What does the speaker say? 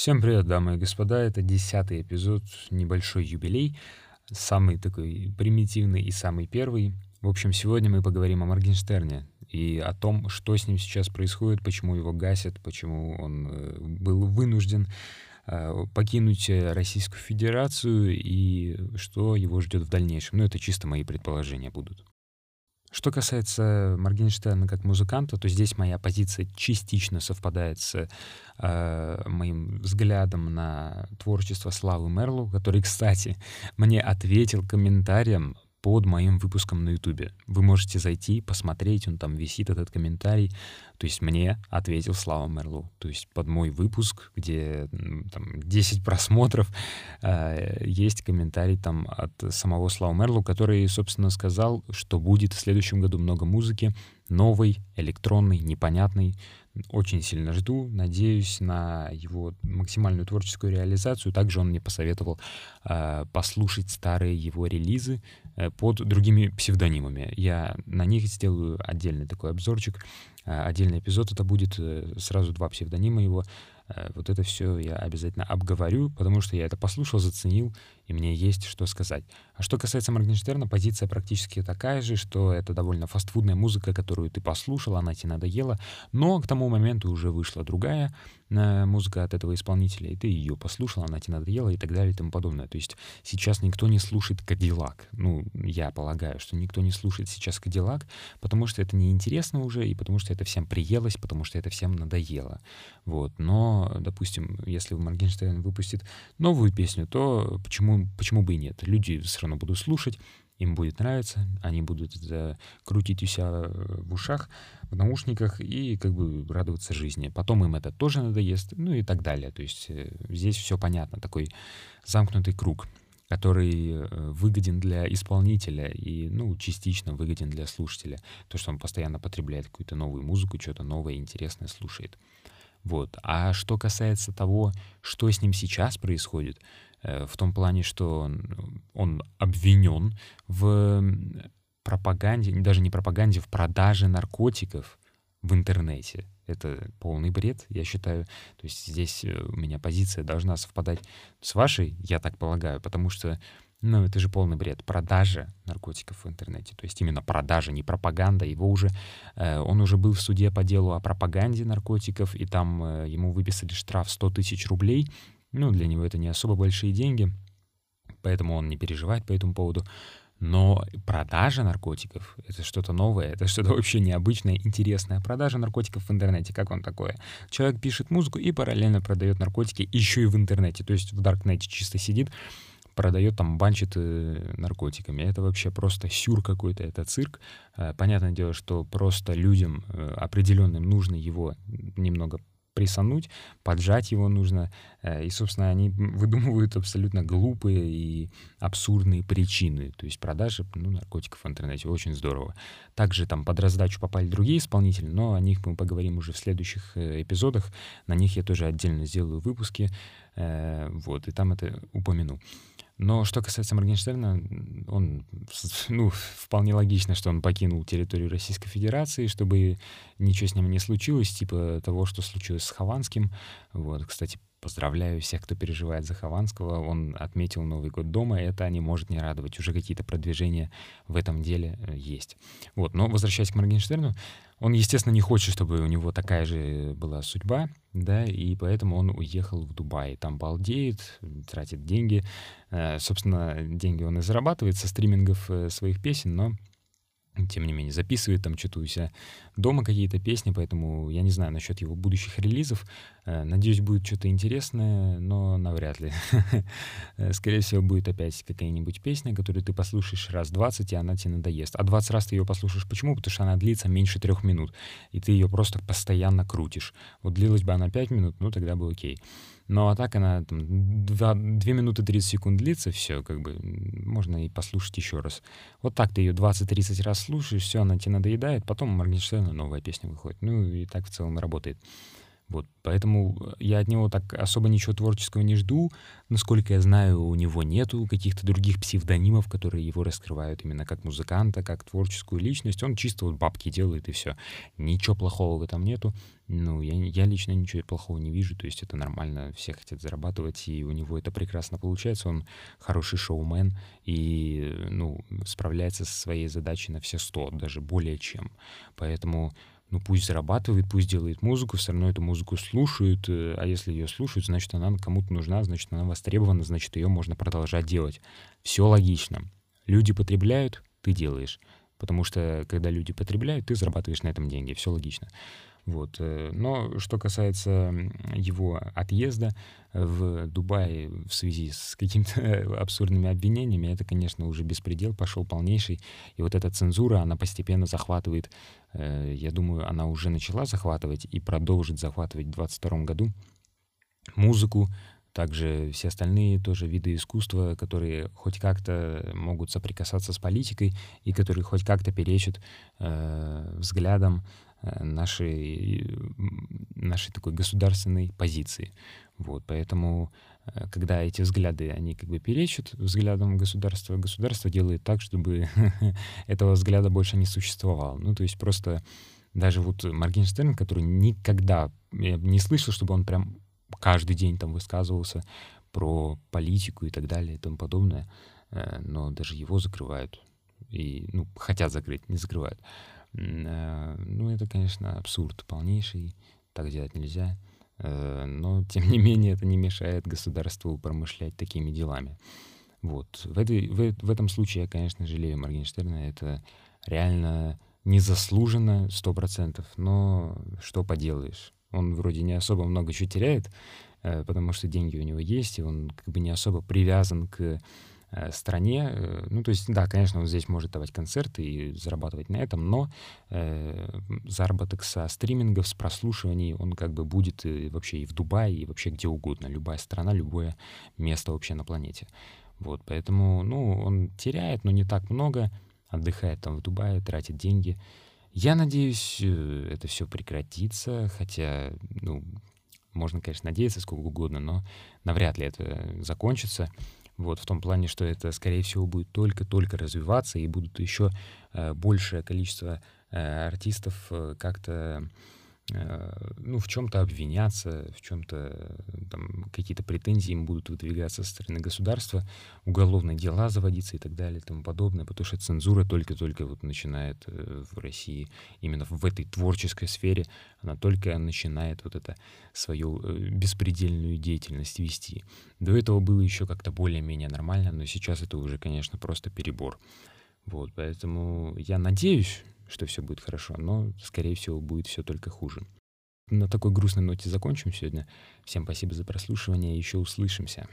Всем привет, дамы и господа. Это десятый эпизод, небольшой юбилей, самый такой примитивный и самый первый. В общем, сегодня мы поговорим о Моргенштерне и о том, что с ним сейчас происходит, почему его гасят, почему он э, был вынужден э, покинуть Российскую Федерацию и что его ждет в дальнейшем. Ну, это чисто мои предположения будут. Что касается Моргенштерна как музыканта, то здесь моя позиция частично совпадает с э, моим взглядом на творчество Славы Мерлу, который, кстати, мне ответил комментарием под моим выпуском на Ютубе. Вы можете зайти, посмотреть, он там висит, этот комментарий. То есть мне ответил Слава Мерлу. То есть под мой выпуск, где там 10 просмотров, э, есть комментарий там от самого Слава Мерлу, который, собственно, сказал, что будет в следующем году много музыки, новой, электронной, непонятной, очень сильно жду, надеюсь на его максимальную творческую реализацию. Также он мне посоветовал э, послушать старые его релизы э, под другими псевдонимами. Я на них сделаю отдельный такой обзорчик, э, отдельный эпизод. Это будет э, сразу два псевдонима его. Э, вот это все я обязательно обговорю, потому что я это послушал, заценил, и мне есть что сказать. А что касается Моргенштерна, позиция практически такая же, что это довольно фастфудная музыка, которую ты послушал, она тебе надоела, но к тому моменту уже вышла другая э, музыка от этого исполнителя, и ты ее послушал, она тебе надоела и так далее и тому подобное. То есть сейчас никто не слушает Кадиллак. Ну, я полагаю, что никто не слушает сейчас Кадиллак, потому что это неинтересно уже, и потому что это всем приелось, потому что это всем надоело. Вот. Но, допустим, если Моргенштерн выпустит новую песню, то почему почему бы и нет? Люди все равно будут слушать, им будет нравиться, они будут это крутить у себя в ушах, в наушниках и как бы радоваться жизни. Потом им это тоже надоест, ну и так далее. То есть э, здесь все понятно, такой замкнутый круг, который э, выгоден для исполнителя и, ну, частично выгоден для слушателя. То, что он постоянно потребляет какую-то новую музыку, что-то новое, интересное слушает. Вот. А что касается того, что с ним сейчас происходит, Э, в том плане, что он, он обвинен в пропаганде, даже не пропаганде, в продаже наркотиков в интернете. Это полный бред, я считаю. То есть здесь э, у меня позиция должна совпадать с вашей, я так полагаю, потому что, ну, это же полный бред. Продажа наркотиков в интернете. То есть именно продажа, не пропаганда. Его уже, э, он уже был в суде по делу о пропаганде наркотиков, и там ему выписали штраф 100 тысяч рублей ну, для него это не особо большие деньги, поэтому он не переживает по этому поводу. Но продажа наркотиков — это что-то новое, это что-то вообще необычное, интересное. Продажа наркотиков в интернете, как он такое? Человек пишет музыку и параллельно продает наркотики еще и в интернете. То есть в Даркнете чисто сидит, продает там, банчит э, наркотиками. Это вообще просто сюр какой-то, это цирк. Э, понятное дело, что просто людям э, определенным нужно его немного прессануть, поджать его нужно. И, собственно, они выдумывают абсолютно глупые и абсурдные причины. То есть продажи ну, наркотиков в интернете очень здорово. Также там под раздачу попали другие исполнители, но о них мы поговорим уже в следующих эпизодах. На них я тоже отдельно сделаю выпуски. Вот, и там это упомяну. Но что касается Моргенштерна, он, ну, вполне логично, что он покинул территорию Российской Федерации, чтобы ничего с ним не случилось, типа того, что случилось с Хованским. Вот, кстати, Поздравляю всех, кто переживает за Хованского. Он отметил Новый год дома, это не может не радовать. Уже какие-то продвижения в этом деле э, есть. Вот, но возвращаясь к Моргенштерну, он, естественно, не хочет, чтобы у него такая же была судьба, да, и поэтому он уехал в Дубай. Там балдеет, тратит деньги. Э, собственно, деньги он и зарабатывает со стримингов э, своих песен, но тем не менее, записывает там что-то у себя дома какие-то песни, поэтому я не знаю насчет его будущих релизов. Э, надеюсь, будет что-то интересное, но навряд ли. Скорее всего, будет опять какая-нибудь песня, которую ты послушаешь раз 20, и она тебе надоест. А 20 раз ты ее послушаешь почему? Потому что она длится меньше трех минут, и ты ее просто постоянно крутишь. Вот длилась бы она 5 минут, ну тогда бы окей. Но а так она там 2, 2 минуты 30 секунд длится, все, как бы можно и послушать еще раз. Вот так ты ее 20-30 раз слушаешь, все, она тебе надоедает, потом Моргенштерна новая песня выходит. Ну и так в целом работает. Вот, поэтому я от него так особо ничего творческого не жду. Насколько я знаю, у него нету каких-то других псевдонимов, которые его раскрывают именно как музыканта, как творческую личность. Он чисто вот бабки делает и все. Ничего плохого в этом нету. Ну, я, я лично ничего плохого не вижу. То есть это нормально, все хотят зарабатывать, и у него это прекрасно получается. Он хороший шоумен и, ну, справляется со своей задачей на все сто, даже более чем. Поэтому ну пусть зарабатывает, пусть делает музыку, все равно эту музыку слушают, э, а если ее слушают, значит, она кому-то нужна, значит, она востребована, значит, ее можно продолжать делать. Все логично. Люди потребляют, ты делаешь. Потому что, когда люди потребляют, ты зарабатываешь на этом деньги. Все логично. Вот. Э, но что касается его отъезда в Дубай в связи с какими-то абсурдными обвинениями, это, конечно, уже беспредел пошел полнейший. И вот эта цензура, она постепенно захватывает, э, я думаю, она уже начала захватывать и продолжит захватывать в 2022 году музыку, также все остальные тоже виды искусства, которые хоть как-то могут соприкасаться с политикой и которые хоть как-то перечат э, взглядам Э, нашей, нашей такой государственной позиции. Вот, поэтому, э, когда эти взгляды, они как бы перечат взглядам государства, государство делает так, чтобы этого взгляда больше не существовало. Ну, то есть просто даже вот Моргенштерн, который никогда, не слышал, чтобы он прям каждый день там высказывался про политику и так далее и тому подобное, э, но даже его закрывают. И, ну, хотят закрыть, не закрывают. Э, ну, это, конечно, абсурд полнейший, так делать нельзя. Э, но, тем не менее, это не мешает государству промышлять такими делами. Вот. В, этой, в, в этом случае я, конечно, жалею Моргенштерна. Это реально незаслуженно, сто процентов. Но что поделаешь? Он вроде не особо много чего теряет, э, потому что деньги у него есть, и он как бы не особо привязан к стране. Э, ну, то есть, да, конечно, он здесь может давать концерты и зарабатывать на этом, но э, заработок со стримингов, с прослушиваний, он как бы будет и вообще и в Дубае, и вообще где угодно. Любая страна, любое место вообще на планете. Вот, поэтому, ну, он теряет, но не так много, отдыхает там в Дубае, тратит деньги. Я надеюсь, э, это все прекратится, хотя, ну, можно, конечно, надеяться сколько угодно, но навряд ли это закончится. Вот, в том плане, что это, скорее всего, будет только-только развиваться, и будут еще э, большее количество э, артистов э, как-то ну, в чем-то обвиняться, в чем-то там какие-то претензии им будут выдвигаться со стороны государства, уголовные дела заводиться и так далее и тому подобное, потому что цензура только-только вот начинает э, в России, именно в этой творческой сфере, она только начинает вот это свою э, беспредельную деятельность вести. До этого было еще как-то более-менее нормально, но сейчас это уже, конечно, просто перебор. Вот, поэтому я надеюсь, что все будет хорошо, но, скорее всего, будет все только хуже. На такой грустной ноте закончим сегодня. Всем спасибо за прослушивание, еще услышимся.